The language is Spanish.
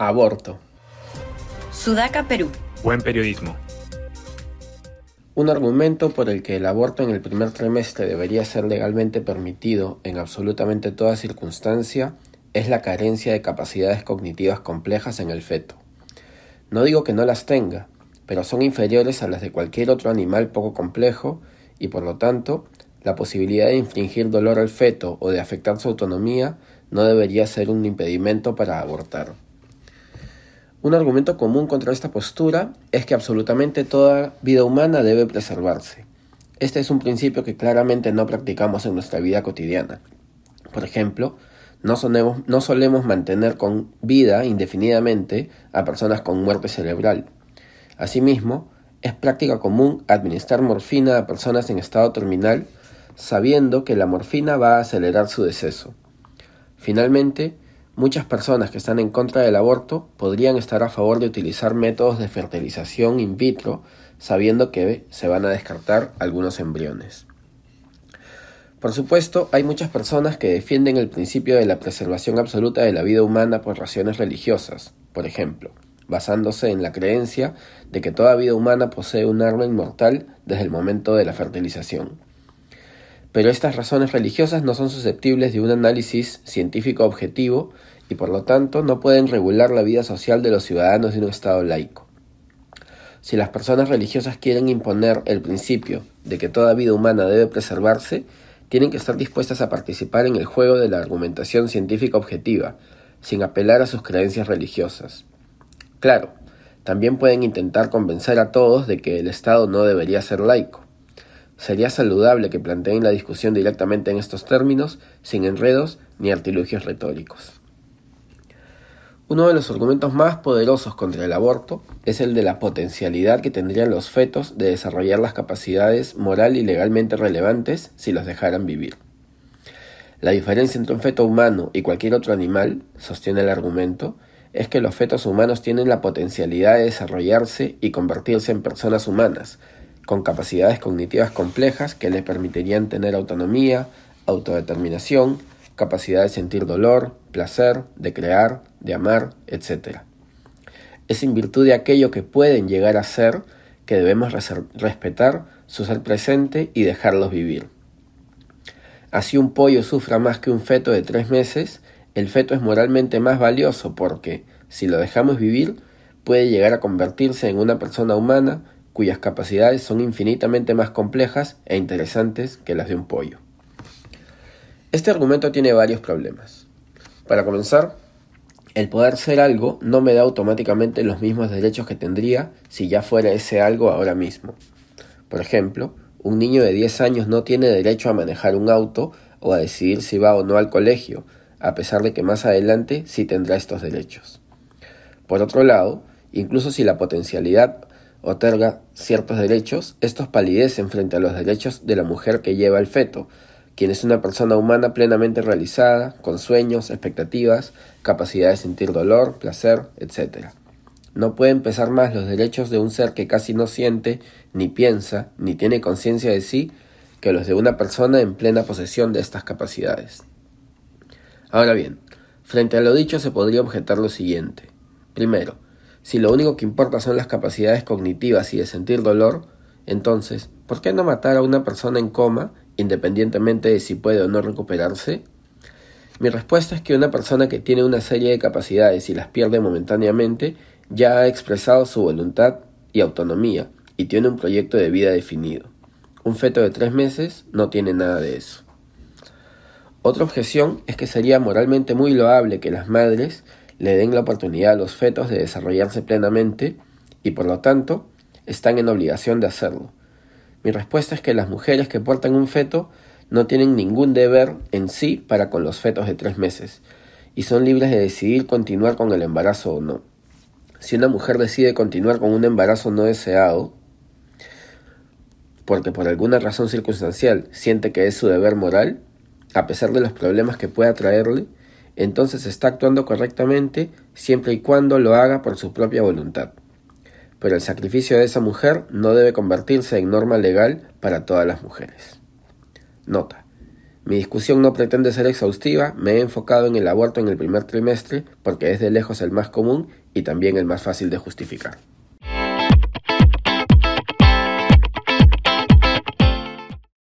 Aborto. Sudaca, Perú. Buen periodismo. Un argumento por el que el aborto en el primer trimestre debería ser legalmente permitido en absolutamente toda circunstancia es la carencia de capacidades cognitivas complejas en el feto. No digo que no las tenga, pero son inferiores a las de cualquier otro animal poco complejo y por lo tanto la posibilidad de infringir dolor al feto o de afectar su autonomía no debería ser un impedimento para abortar. Un argumento común contra esta postura es que absolutamente toda vida humana debe preservarse. Este es un principio que claramente no practicamos en nuestra vida cotidiana. Por ejemplo, no, solemos mantener con vida indefinidamente a personas con muerte cerebral. Asimismo, es práctica común administrar morfina a personas en estado terminal sabiendo que la morfina va a acelerar su deceso. Finalmente, Muchas personas que están en contra del aborto podrían estar a favor de utilizar métodos de fertilización in vitro sabiendo que se van a descartar algunos embriones. Por supuesto, hay muchas personas que defienden el principio de la preservación absoluta de la vida humana por razones religiosas, por ejemplo, basándose en la creencia de que toda vida humana posee un arma inmortal desde el momento de la fertilización. Pero estas razones religiosas no son susceptibles de un análisis científico objetivo y por lo tanto no pueden regular la vida social de los ciudadanos de un Estado laico. Si las personas religiosas quieren imponer el principio de que toda vida humana debe preservarse, tienen que estar dispuestas a participar en el juego de la argumentación científica objetiva, sin apelar a sus creencias religiosas. Claro, también pueden intentar convencer a todos de que el Estado no debería ser laico. Sería saludable que planteen la discusión directamente en estos términos, sin enredos ni artilugios retóricos. Uno de los argumentos más poderosos contra el aborto es el de la potencialidad que tendrían los fetos de desarrollar las capacidades moral y legalmente relevantes si los dejaran vivir. La diferencia entre un feto humano y cualquier otro animal, sostiene el argumento, es que los fetos humanos tienen la potencialidad de desarrollarse y convertirse en personas humanas, con capacidades cognitivas complejas que les permitirían tener autonomía, autodeterminación, capacidad de sentir dolor, placer, de crear, de amar, etc. Es en virtud de aquello que pueden llegar a ser que debemos respetar su ser presente y dejarlos vivir. Así un pollo sufra más que un feto de tres meses, el feto es moralmente más valioso porque, si lo dejamos vivir, puede llegar a convertirse en una persona humana cuyas capacidades son infinitamente más complejas e interesantes que las de un pollo. Este argumento tiene varios problemas. Para comenzar, el poder ser algo no me da automáticamente los mismos derechos que tendría si ya fuera ese algo ahora mismo. Por ejemplo, un niño de 10 años no tiene derecho a manejar un auto o a decidir si va o no al colegio, a pesar de que más adelante sí tendrá estos derechos. Por otro lado, incluso si la potencialidad otorga ciertos derechos, estos palidecen frente a los derechos de la mujer que lleva el feto, quien es una persona humana plenamente realizada, con sueños, expectativas, capacidad de sentir dolor, placer, etc. No pueden pesar más los derechos de un ser que casi no siente, ni piensa, ni tiene conciencia de sí, que los de una persona en plena posesión de estas capacidades. Ahora bien, frente a lo dicho se podría objetar lo siguiente. Primero, si lo único que importa son las capacidades cognitivas y de sentir dolor, entonces, ¿por qué no matar a una persona en coma, independientemente de si puede o no recuperarse? Mi respuesta es que una persona que tiene una serie de capacidades y las pierde momentáneamente ya ha expresado su voluntad y autonomía y tiene un proyecto de vida definido. Un feto de tres meses no tiene nada de eso. Otra objeción es que sería moralmente muy loable que las madres le den la oportunidad a los fetos de desarrollarse plenamente y por lo tanto están en obligación de hacerlo. Mi respuesta es que las mujeres que portan un feto no tienen ningún deber en sí para con los fetos de tres meses y son libres de decidir continuar con el embarazo o no. Si una mujer decide continuar con un embarazo no deseado, porque por alguna razón circunstancial siente que es su deber moral, a pesar de los problemas que pueda traerle, entonces está actuando correctamente siempre y cuando lo haga por su propia voluntad. Pero el sacrificio de esa mujer no debe convertirse en norma legal para todas las mujeres. Nota. Mi discusión no pretende ser exhaustiva, me he enfocado en el aborto en el primer trimestre porque es de lejos el más común y también el más fácil de justificar.